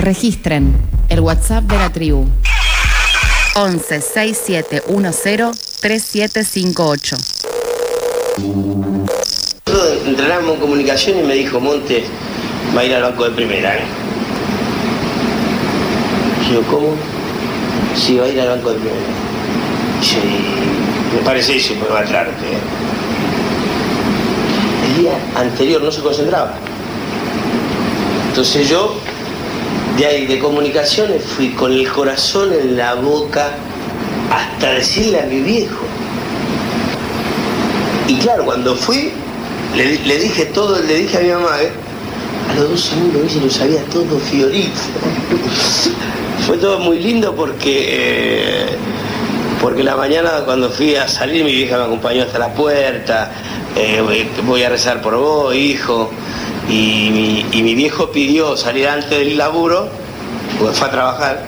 Registren el WhatsApp de la tribu. 11 6710 3758. Entrenamos en comunicación y me dijo, Monte, va a ir al banco de primera. ¿eh? Yo, ¿cómo? Sí, va a ir al banco de primera. Sí, me parece eso, me va a traerte. ¿eh? El día anterior no se concentraba. Entonces yo, de ahí de comunicaciones, fui con el corazón en la boca hasta decirle a mi viejo. Y claro, cuando fui, le, dije todo, le dije a mi mamá, ¿eh? a los dos segundos ella lo sabía todo Fiorito. Fue todo muy lindo porque, eh, porque la mañana cuando fui a salir mi vieja me acompañó hasta la puerta, eh, voy a rezar por vos, hijo. Y mi, y mi viejo pidió salir antes del laburo, porque fue a trabajar,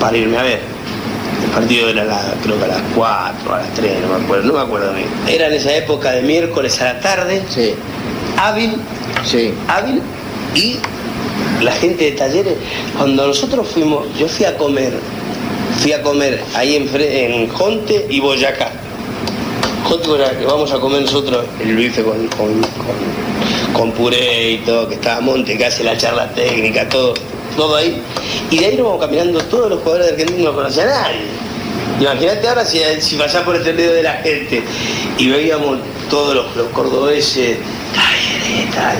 para irme a ver. El partido era la, creo que a las 4, a las 3, no me acuerdo, no me acuerdo bien. Era en esa época de miércoles a la tarde, Sí, hábil, sí. hábil y la gente de talleres, cuando nosotros fuimos, yo fui a comer, fui a comer ahí en, en Jonte y Boyacá. Jonte Boyacá, que vamos a comer nosotros el con, con, con- con puré y todo, que estaba Monte, que hace la charla técnica, todo, todo ahí. Y de ahí nos vamos caminando todos los jugadores de Argentina no conocía a. Imagínate ahora si, si pasás por este medio de la gente y veíamos todos los, los cordobeses, tal.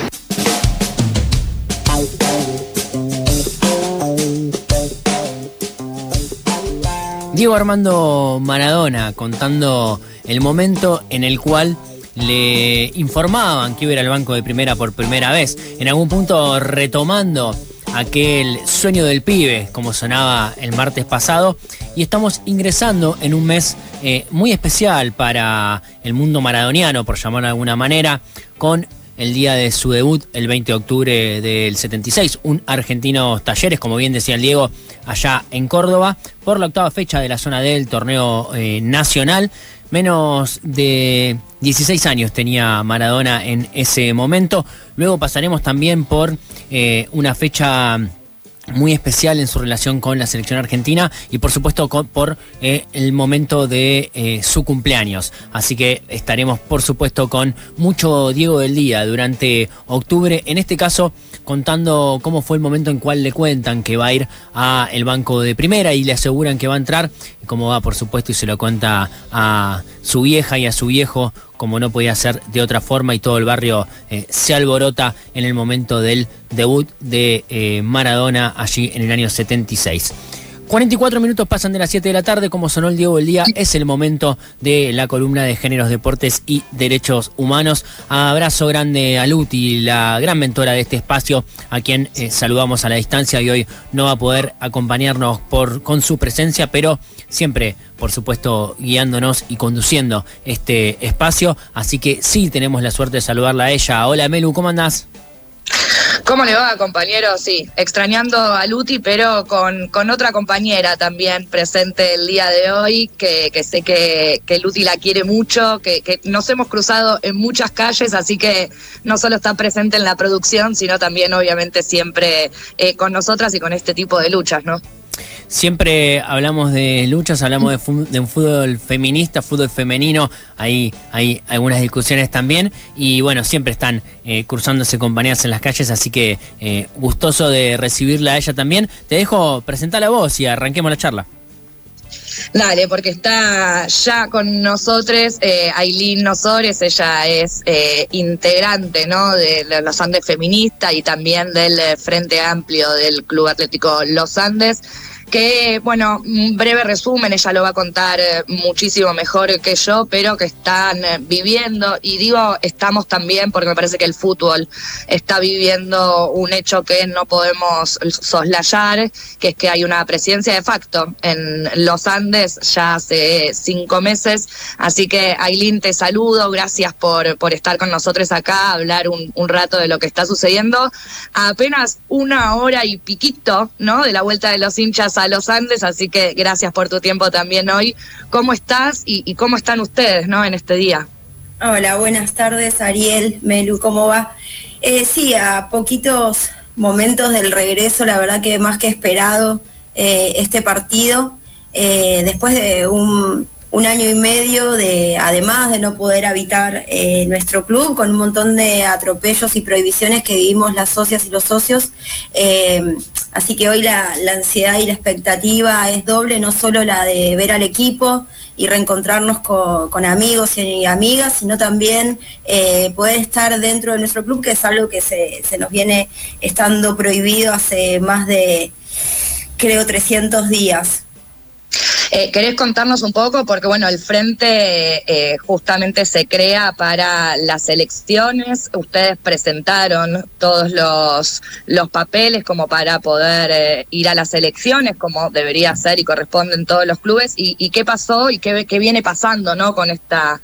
Diego Armando Maradona contando el momento en el cual le informaban que iba a al banco de primera por primera vez. En algún punto retomando aquel sueño del pibe, como sonaba el martes pasado. Y estamos ingresando en un mes eh, muy especial para el mundo maradoniano, por llamarlo de alguna manera, con el día de su debut, el 20 de octubre del 76, un argentino Talleres, como bien decía el Diego, allá en Córdoba, por la octava fecha de la zona del torneo eh, nacional. Menos de 16 años tenía Maradona en ese momento. Luego pasaremos también por eh, una fecha muy especial en su relación con la selección argentina y por supuesto por eh, el momento de eh, su cumpleaños. Así que estaremos por supuesto con mucho Diego del Día durante octubre, en este caso contando cómo fue el momento en cual le cuentan que va a ir a el banco de primera y le aseguran que va a entrar, cómo va por supuesto y se lo cuenta a su vieja y a su viejo como no podía ser de otra forma y todo el barrio eh, se alborota en el momento del debut de eh, Maradona allí en el año 76. 44 minutos pasan de las 7 de la tarde, como sonó el Diego del Día, es el momento de la columna de Géneros, Deportes y Derechos Humanos. Abrazo grande a Luti, la gran mentora de este espacio, a quien eh, saludamos a la distancia y hoy no va a poder acompañarnos por, con su presencia, pero siempre, por supuesto, guiándonos y conduciendo este espacio. Así que sí tenemos la suerte de saludarla a ella. Hola Melu, ¿cómo andás? ¿Cómo le va, compañero? Sí, extrañando a Luti, pero con, con otra compañera también presente el día de hoy, que, que sé que, que Luti la quiere mucho, que, que nos hemos cruzado en muchas calles, así que no solo está presente en la producción, sino también obviamente siempre eh, con nosotras y con este tipo de luchas, ¿no? Siempre hablamos de luchas, hablamos de, un fútbol feminista, fútbol femenino, hay, hay algunas discusiones también y bueno, siempre están eh, cruzándose compañías en las calles, así que eh, gustoso de recibirla a ella también. Te dejo presentar la voz y arranquemos la charla. Dale, porque está ya con nosotros eh, Aileen Nosores, ella es eh, integrante ¿no? de los Andes Feminista y también del Frente Amplio del Club Atlético Los Andes. Que, bueno, un breve resumen, ella lo va a contar eh, muchísimo mejor que yo, pero que están eh, viviendo, y digo estamos también porque me parece que el fútbol está viviendo un hecho que no podemos soslayar, que es que hay una presidencia de facto en los Andes ya hace cinco meses. Así que, Aileen, te saludo, gracias por, por estar con nosotros acá, hablar un, rato de lo que está sucediendo. Apenas una hora y piquito, ¿no? De la vuelta de los hinchas a los Andes, así que gracias por tu tiempo también hoy. ¿Cómo estás y, cómo están ustedes, ¿no? En este día. Hola, buenas tardes, Ariel, Melu, ¿cómo va? Eh, sí, a poquitos momentos del regreso, la verdad que más que esperado eh, este partido, eh, después de un, año y medio de, además de no poder habitar nuestro club, con un montón de atropellos y prohibiciones que vivimos las socias y los socios. Así que hoy la, ansiedad y la expectativa es doble, no solo la de ver al equipo y reencontrarnos con, amigos y amigas, sino también poder estar dentro de nuestro club, que es algo que se, se nos viene estando prohibido hace más de creo, 300 días. Eh, ¿Querés contarnos un poco? Porque bueno, el frente eh, justamente se crea para las elecciones. Ustedes presentaron todos los, los papeles como para poder eh, ir a las elecciones, como debería ser y corresponde en todos los clubes. ¿Y, qué pasó y qué, qué, viene pasando ¿no? con esta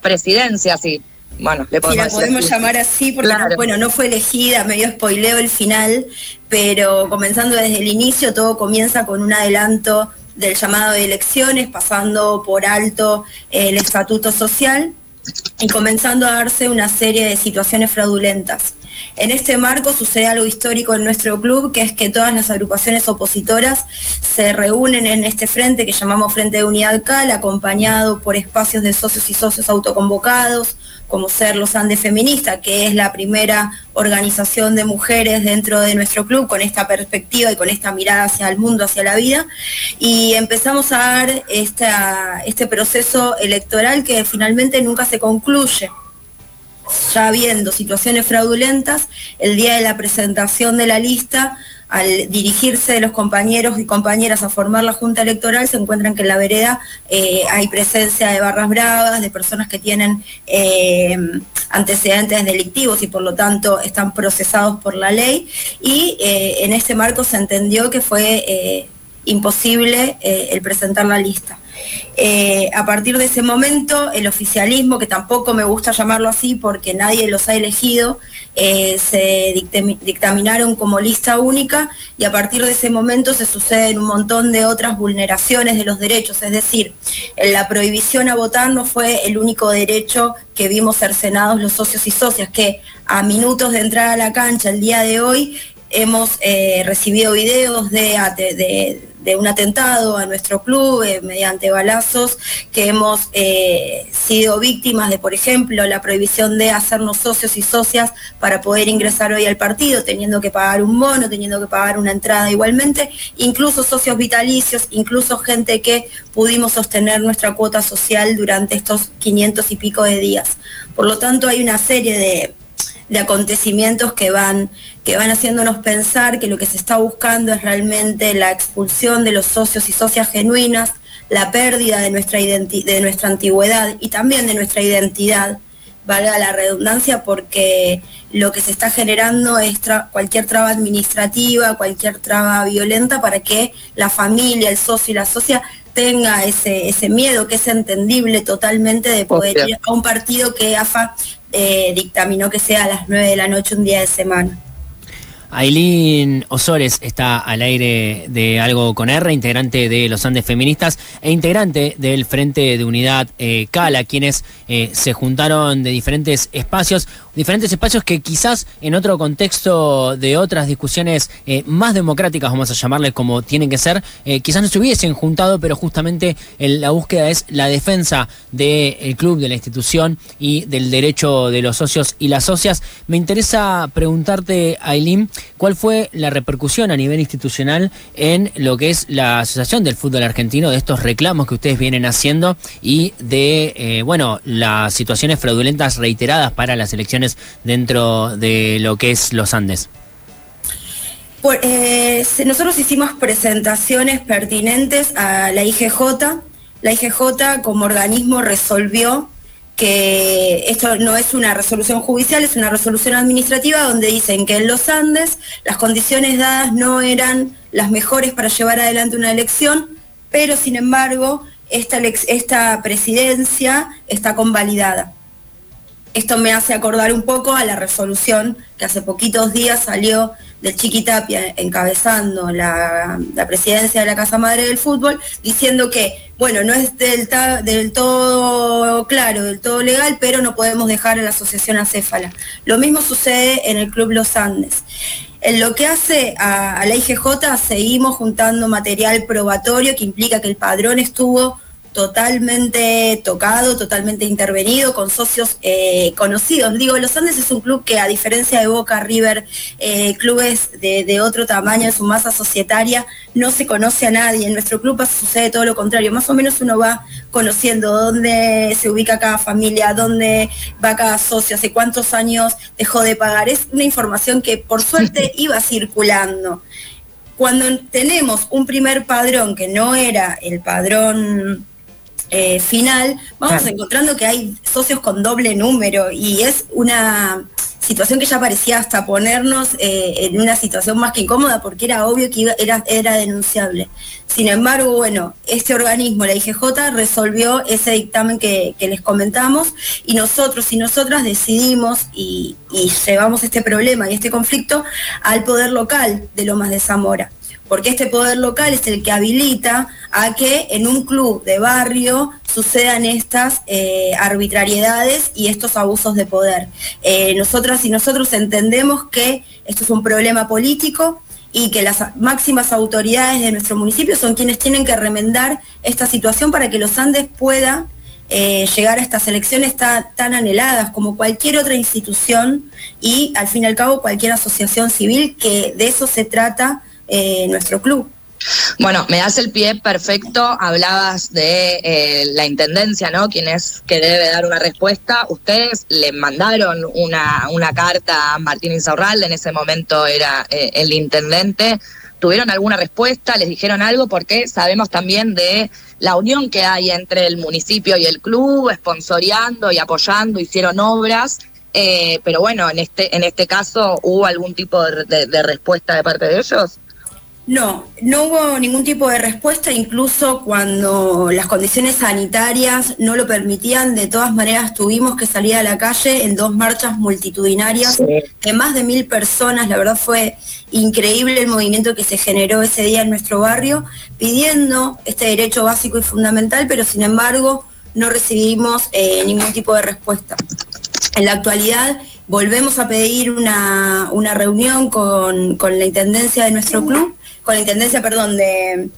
presidencia? Si bueno, le podemos, la podemos llamar así porque bueno, no fue elegida, medio spoileo el final, pero comenzando desde el inicio, todo comienza con un adelanto del llamado de elecciones, pasando por alto el estatuto social y comenzando a darse una serie de situaciones fraudulentas. En este marco sucede algo histórico en nuestro club, que es que todas las agrupaciones opositoras se reúnen en este frente que llamamos Frente de Unidad CAL, acompañado por espacios de socios y socios autoconvocados, como ser los Andes Feministas, que es la primera organización de mujeres dentro de nuestro club con esta perspectiva y con esta mirada hacia el mundo, hacia la vida. Y empezamos a dar este proceso electoral que finalmente nunca se concluye ya habiendo situaciones fraudulentas, el día de la presentación de la lista, al dirigirse de los compañeros y compañeras a formar la Junta Electoral, se encuentran que en la vereda eh, hay presencia de barras bravas, de personas que tienen eh, antecedentes delictivos y por lo tanto están procesados por la ley. Y eh, en este marco se entendió que fue imposible el presentar la lista. Eh, a partir de ese momento, el oficialismo, que tampoco me gusta llamarlo así porque nadie los ha elegido, eh, se dictaminaron como lista única y a partir de ese momento se suceden un montón de otras vulneraciones de los derechos. Es decir, la prohibición a votar no fue el único derecho que vimos cercenados los socios y socias, que a minutos de entrar a la cancha el día de hoy hemos eh, recibido videos de, de, un atentado a nuestro club eh, mediante balazos, que hemos eh, sido víctimas de, por ejemplo, la prohibición de hacernos socios y socias para poder ingresar hoy al partido, teniendo que pagar un bono, teniendo que pagar una entrada igualmente, incluso socios vitalicios, incluso gente que pudimos sostener nuestra cuota social durante estos 500 y pico de días. Por lo tanto, hay una serie de de acontecimientos que van, que van haciéndonos pensar que lo que se está buscando es realmente la expulsión de los socios y socias genuinas, la pérdida de nuestra, de nuestra antigüedad y también de nuestra identidad, valga la redundancia, porque lo que se está generando es cualquier traba administrativa, cualquier traba violenta para que la familia, el socio y la socia tenga ese, ese miedo que es entendible totalmente de poder ir a un partido que AFA eh, dictaminó que sea a las 9 de la noche un día de semana. Aileen Osores está al aire de Algo con R, integrante de los Andes Feministas e integrante del Frente de Unidad eh, Cala, quienes eh, se juntaron de diferentes espacios, diferentes espacios que quizás en otro contexto de otras discusiones eh, más democráticas, vamos a llamarles como tienen que ser, quizás no se hubiesen juntado, pero justamente la búsqueda es la defensa del club, de la institución y del derecho de los socios y las socias. Me interesa preguntarte, Aileen, ¿Cuál fue la repercusión a nivel institucional en lo que es la Asociación del Fútbol Argentino de estos reclamos que ustedes vienen haciendo y de, eh, bueno, las situaciones fraudulentas reiteradas para las elecciones dentro de lo que es los Andes? Eh, nosotros hicimos presentaciones pertinentes a la IGJ. La IGJ como organismo resolvió que esto no es una resolución judicial, es una resolución administrativa donde dicen que en los Andes las condiciones dadas no eran las mejores para llevar adelante una elección, pero sin embargo esta, esta presidencia está convalidada. Esto me hace acordar un poco a la resolución que hace poquitos días salió de Chiquitapia encabezando la, presidencia de la Casa Madre del Fútbol, diciendo que, bueno, no es del, todo claro, del todo legal, pero no podemos dejar a la asociación acéfala. Lo mismo sucede en el Club Los Andes. En lo que hace a, la IGJ, seguimos juntando material probatorio que implica que el padrón estuvo totalmente tocado, totalmente intervenido, con socios eh, conocidos. Digo, Los Andes es un club que a diferencia de Boca, River, eh, clubes de, otro tamaño en su masa societaria, no se conoce a nadie. En nuestro club sucede todo lo contrario. Más o menos uno va conociendo dónde se ubica cada familia, dónde va cada socio, hace cuántos años dejó de pagar. Es una información que por suerte iba circulando. Cuando tenemos un primer padrón que no era el padrón eh, final, vamos encontrando que hay socios con doble número y es una situación que ya parecía hasta ponernos eh, en una situación más que incómoda porque era obvio que era, era denunciable. Sin embargo, bueno, este organismo, la IGJ, resolvió ese dictamen que, les comentamos y nosotros y nosotras decidimos y, y llevamos este problema y este conflicto al poder local de Lomas de Zamora porque este poder local es el que habilita a que en un club de barrio sucedan estas eh, arbitrariedades y estos abusos de poder. Eh, nosotras y nosotros entendemos que esto es un problema político y que las máximas autoridades de nuestro municipio son quienes tienen que remendar esta situación para que los Andes pueda eh, llegar a estas elecciones tan anheladas como cualquier otra institución y al fin y al cabo cualquier asociación civil, que de eso se trata eh, nuestro club. Bueno, me das el pie perfecto. Hablabas de eh, la intendencia, ¿no? Quien es que debe dar una respuesta. Ustedes le mandaron una, una carta a Martín Insaurralde, en ese momento era eh, el intendente. ¿Tuvieron alguna respuesta? ¿Les dijeron algo? Porque sabemos también de la unión que hay entre el municipio y el club, esponsoreando y apoyando, hicieron obras. pero bueno, en este, en este caso, ¿hubo algún tipo de respuesta de parte de ellos? No, no hubo ningún tipo de respuesta, incluso cuando las condiciones sanitarias no lo permitían, de todas maneras tuvimos que salir a la calle en dos marchas multitudinarias de más de mil personas, la verdad fue increíble el movimiento que se generó ese día en nuestro barrio, pidiendo este derecho básico y fundamental, pero sin embargo no recibimos eh, ningún tipo de respuesta. En la actualidad volvemos a pedir una, reunión con, con la intendencia de nuestro club con la intendencia, perdón, de...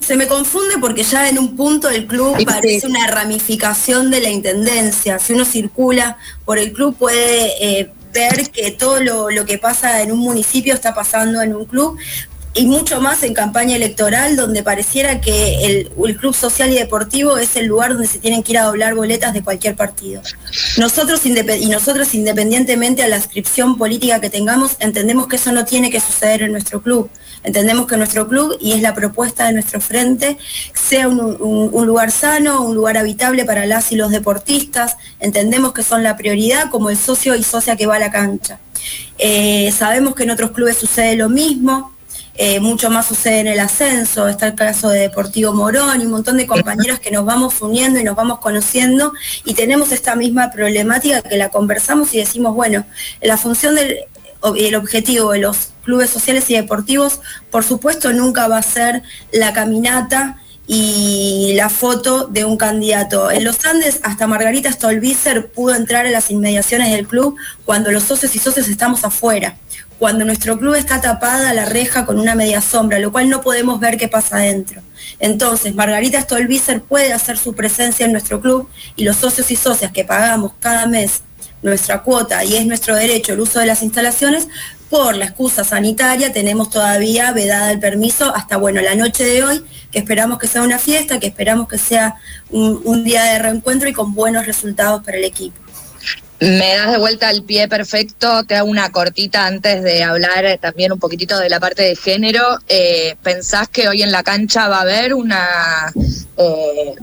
Se me confunde porque ya en un punto el club parece una ramificación de la intendencia. Si uno circula por el club puede eh, ver que todo lo, lo, que pasa en un municipio está pasando en un club, y mucho más en campaña electoral, donde pareciera que el, Club Social y Deportivo es el lugar donde se tienen que ir a doblar boletas de cualquier partido. Nosotros y nosotros, independientemente a la inscripción política que tengamos, entendemos que eso no tiene que suceder en nuestro club. Entendemos que nuestro club, y es la propuesta de nuestro frente, sea un, lugar sano, un lugar habitable para las y los deportistas. Entendemos que son la prioridad como el socio y socia que va a la cancha. Eh, sabemos que en otros clubes sucede lo mismo, eh, mucho más sucede en el ascenso, está el caso de Deportivo Morón y un montón de compañeros que nos vamos uniendo y nos vamos conociendo y tenemos esta misma problemática que la conversamos y decimos, bueno, la función del el objetivo de los clubes sociales y deportivos, por supuesto, nunca va a ser la caminata y la foto de un candidato. En los Andes, hasta Margarita Stolbizer pudo entrar en las inmediaciones del club cuando los socios y socios estamos afuera cuando nuestro club está tapada la reja con una media sombra, lo cual no podemos ver qué pasa adentro. Entonces, Margarita Stolbizer puede hacer su presencia en nuestro club y los socios y socias que pagamos cada mes nuestra cuota y es nuestro derecho el uso de las instalaciones, por la excusa sanitaria tenemos todavía vedada el permiso hasta, bueno, la noche de hoy, que esperamos que sea una fiesta, que esperamos que sea un, día de reencuentro y con buenos resultados para el equipo. Me das de vuelta al pie perfecto, te hago una cortita antes de hablar también un poquitito de la parte de género. Eh, ¿Pensás que hoy en la cancha va a haber una, eh,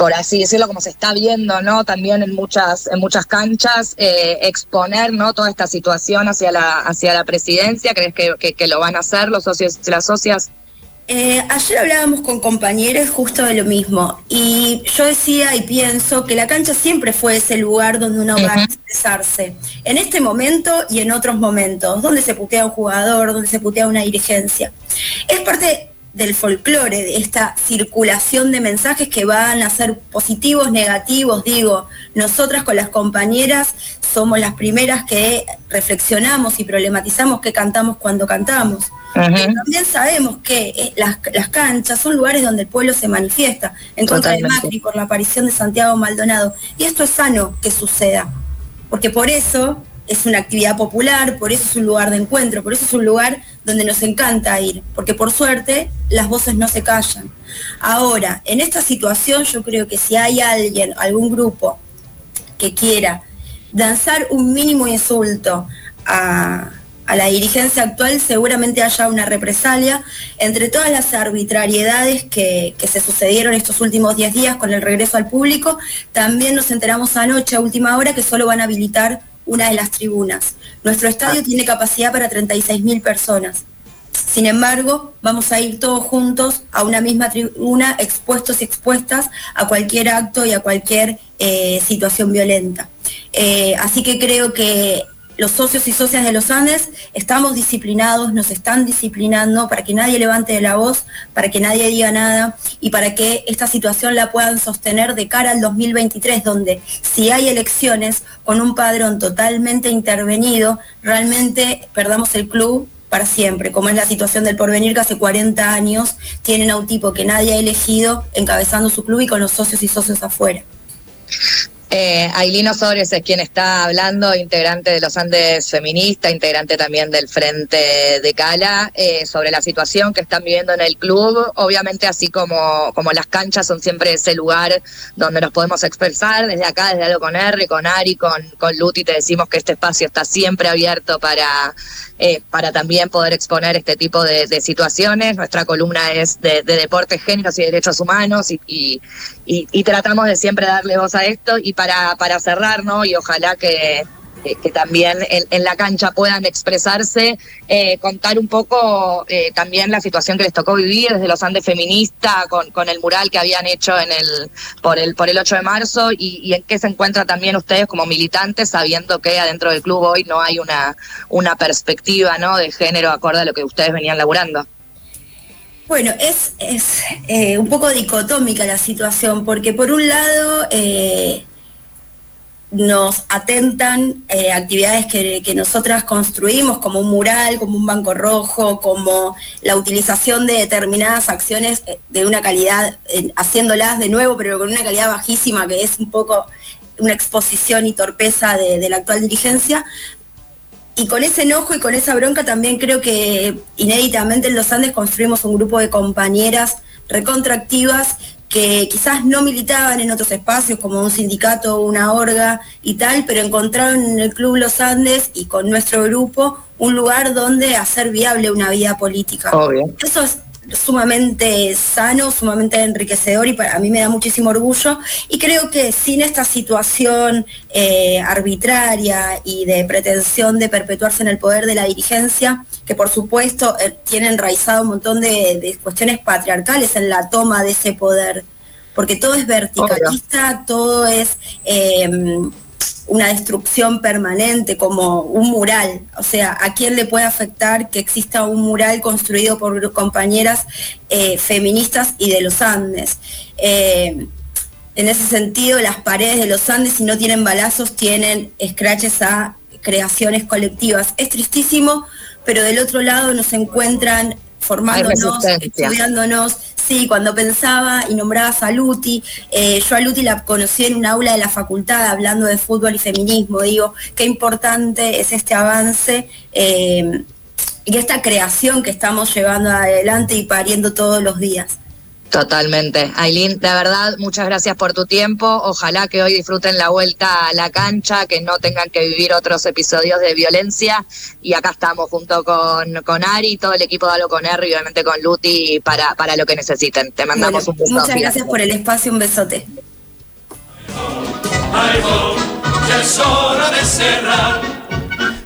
por así decirlo, como se está viendo, ¿no? También en muchas, en muchas canchas, exponer, ¿no? Toda esta situación hacia la, hacia la presidencia. ¿Crees que, que lo van a hacer los socios y las socias? Eh, ayer hablábamos con compañeros justo de lo mismo y yo decía y pienso que la cancha siempre fue ese lugar donde uno va a expresarse. En este momento y en otros momentos, donde se putea un jugador, donde se putea una dirigencia. Es parte del folclore, de esta circulación de mensajes que van a ser positivos, negativos, digo, nosotras con las compañeras somos las primeras que reflexionamos y problematizamos qué cantamos cuando cantamos. también sabemos que eh, las, canchas son lugares donde el pueblo se manifiesta en contra de Macri por la aparición de Santiago Maldonado. Y esto es sano que suceda, porque por eso es una actividad popular, por eso es un lugar de encuentro, por eso es un lugar donde nos encanta ir, porque por suerte las voces no se callan. Ahora, en esta situación yo creo que si hay alguien, algún grupo que quiera danzar un mínimo insulto a, la dirigencia actual, seguramente haya una represalia entre todas las arbitrariedades que, que se sucedieron estos últimos 10 días con el regreso al público. También nos enteramos anoche a última hora que solo van a habilitar una de las tribunas. Nuestro estadio ah. tiene capacidad para 36.000 personas. Sin embargo, vamos a ir todos juntos a una misma tribuna, expuestos y expuestas a cualquier acto y a cualquier eh, situación violenta. Eh, así que creo que los socios y socias de los Andes estamos disciplinados, nos están disciplinando para que nadie levante la voz, para que nadie diga nada y para que esta situación la puedan sostener de cara al 2023, donde si hay elecciones con un padrón totalmente intervenido, realmente perdamos el club para siempre, como es la situación del porvenir que hace 40 años tienen a un tipo que nadie ha elegido encabezando su club y con los socios y socios afuera. Eh, Ailín es quien está hablando, integrante de los Andes Feminista, integrante también del Frente de Cala, eh, sobre la situación que están viviendo en el club. Obviamente, así como, como las canchas son siempre ese lugar donde nos podemos expresar, desde acá, desde Algo con R, con Ari, con, con Luti, te decimos que este espacio está siempre abierto para, eh, para también poder exponer este tipo de, situaciones. Nuestra columna es de, deportes, géneros y derechos humanos y, y, y, tratamos de siempre darle voz a esto. Y para, para cerrar, ¿no? Y ojalá que, también en, la cancha puedan expresarse, eh, contar un poco eh, también la situación que les tocó vivir desde los Andes feminista con, el mural que habían hecho por el por el 8 de marzo y, en qué se encuentran también ustedes como militantes sabiendo que adentro del club hoy no hay una perspectiva no de género acorde a lo que ustedes venían laburando. Bueno, es, es eh, un poco dicotómica la situación, porque por un lado nos atentan eh, actividades que, nosotras construimos, como un mural, como un banco rojo, como la utilización de determinadas acciones eh, de una calidad, haciéndolas de nuevo, pero con una calidad bajísima, que es un poco una exposición y torpeza de, la actual dirigencia. Y con ese enojo y con esa bronca también creo que inéditamente en los Andes construimos un grupo de compañeras recontractivas que quizás no militaban en otros espacios como un sindicato o una orga y tal, pero encontraron en el Club Los Andes y con nuestro grupo un lugar donde hacer viable una vida política. Eso es sumamente sano, sumamente enriquecedor y para mí me da muchísimo orgullo. Y creo que sin esta situación eh, arbitraria y de pretensión de perpetuarse en el poder de la dirigencia, que por supuesto eh, tiene enraizado un montón de, cuestiones patriarcales en la toma de ese poder, porque todo es verticalista, todo es... Em, una destrucción permanente, como un mural. O sea, ¿a quién le puede afectar que exista un mural construido por compañeras eh, feministas y de los Andes? Eh, en ese sentido, las paredes de los Andes, si no tienen balazos, tienen scratches a creaciones colectivas. Es tristísimo, pero del otro lado nos encuentran formándonos, estudiándonos. Sí, cuando pensaba y nombraba a Luti, eh, yo a Luti la conocí en un aula de la facultad hablando de fútbol y feminismo. Digo, qué importante es este avance eh, y esta creación que estamos llevando adelante y pariendo todos los días. Totalmente. Aileen, de verdad, muchas gracias por tu tiempo. Ojalá que hoy disfruten la vuelta a la cancha, que no tengan que vivir otros episodios de violencia. Y acá estamos junto con, con Ari, todo el equipo de Alo con R y obviamente con Luti para, para lo que necesiten. Te mandamos un beso. Muchas gracias por el espacio, un besote.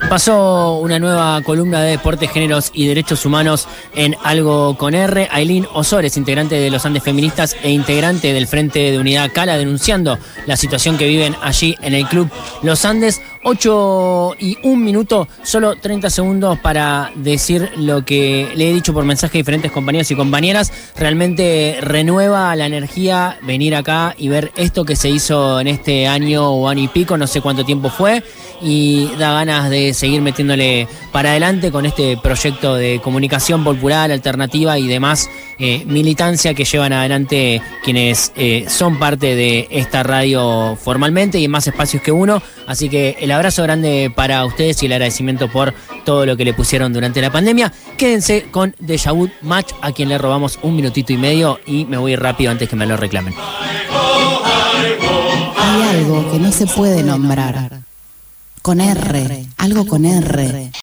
Pasó una nueva columna de deportes, géneros y derechos humanos en Algo con R. Aileen Osores, integrante de los Andes Feministas e integrante del Frente de Unidad Cala, denunciando la situación que viven allí en el club Los Andes. 8 y un minuto, solo 30 segundos para decir lo que le he dicho por mensaje a diferentes compañeros y compañeras. Realmente renueva la energía venir acá y ver esto que se hizo en este año o año y pico, no sé cuánto tiempo fue, y da ganas de seguir metiéndole para adelante con este proyecto de comunicación popular, alternativa y demás eh, militancia que llevan adelante quienes eh, son parte de esta radio formalmente y en más espacios que uno. Así que el abrazo grande para ustedes y el agradecimiento por todo lo que le pusieron durante la pandemia. Quédense con Deja Vu Match, a quien le robamos un minutito y medio y me voy rápido antes que me lo reclamen. Hay algo que no se puede nombrar. Con R, algo con R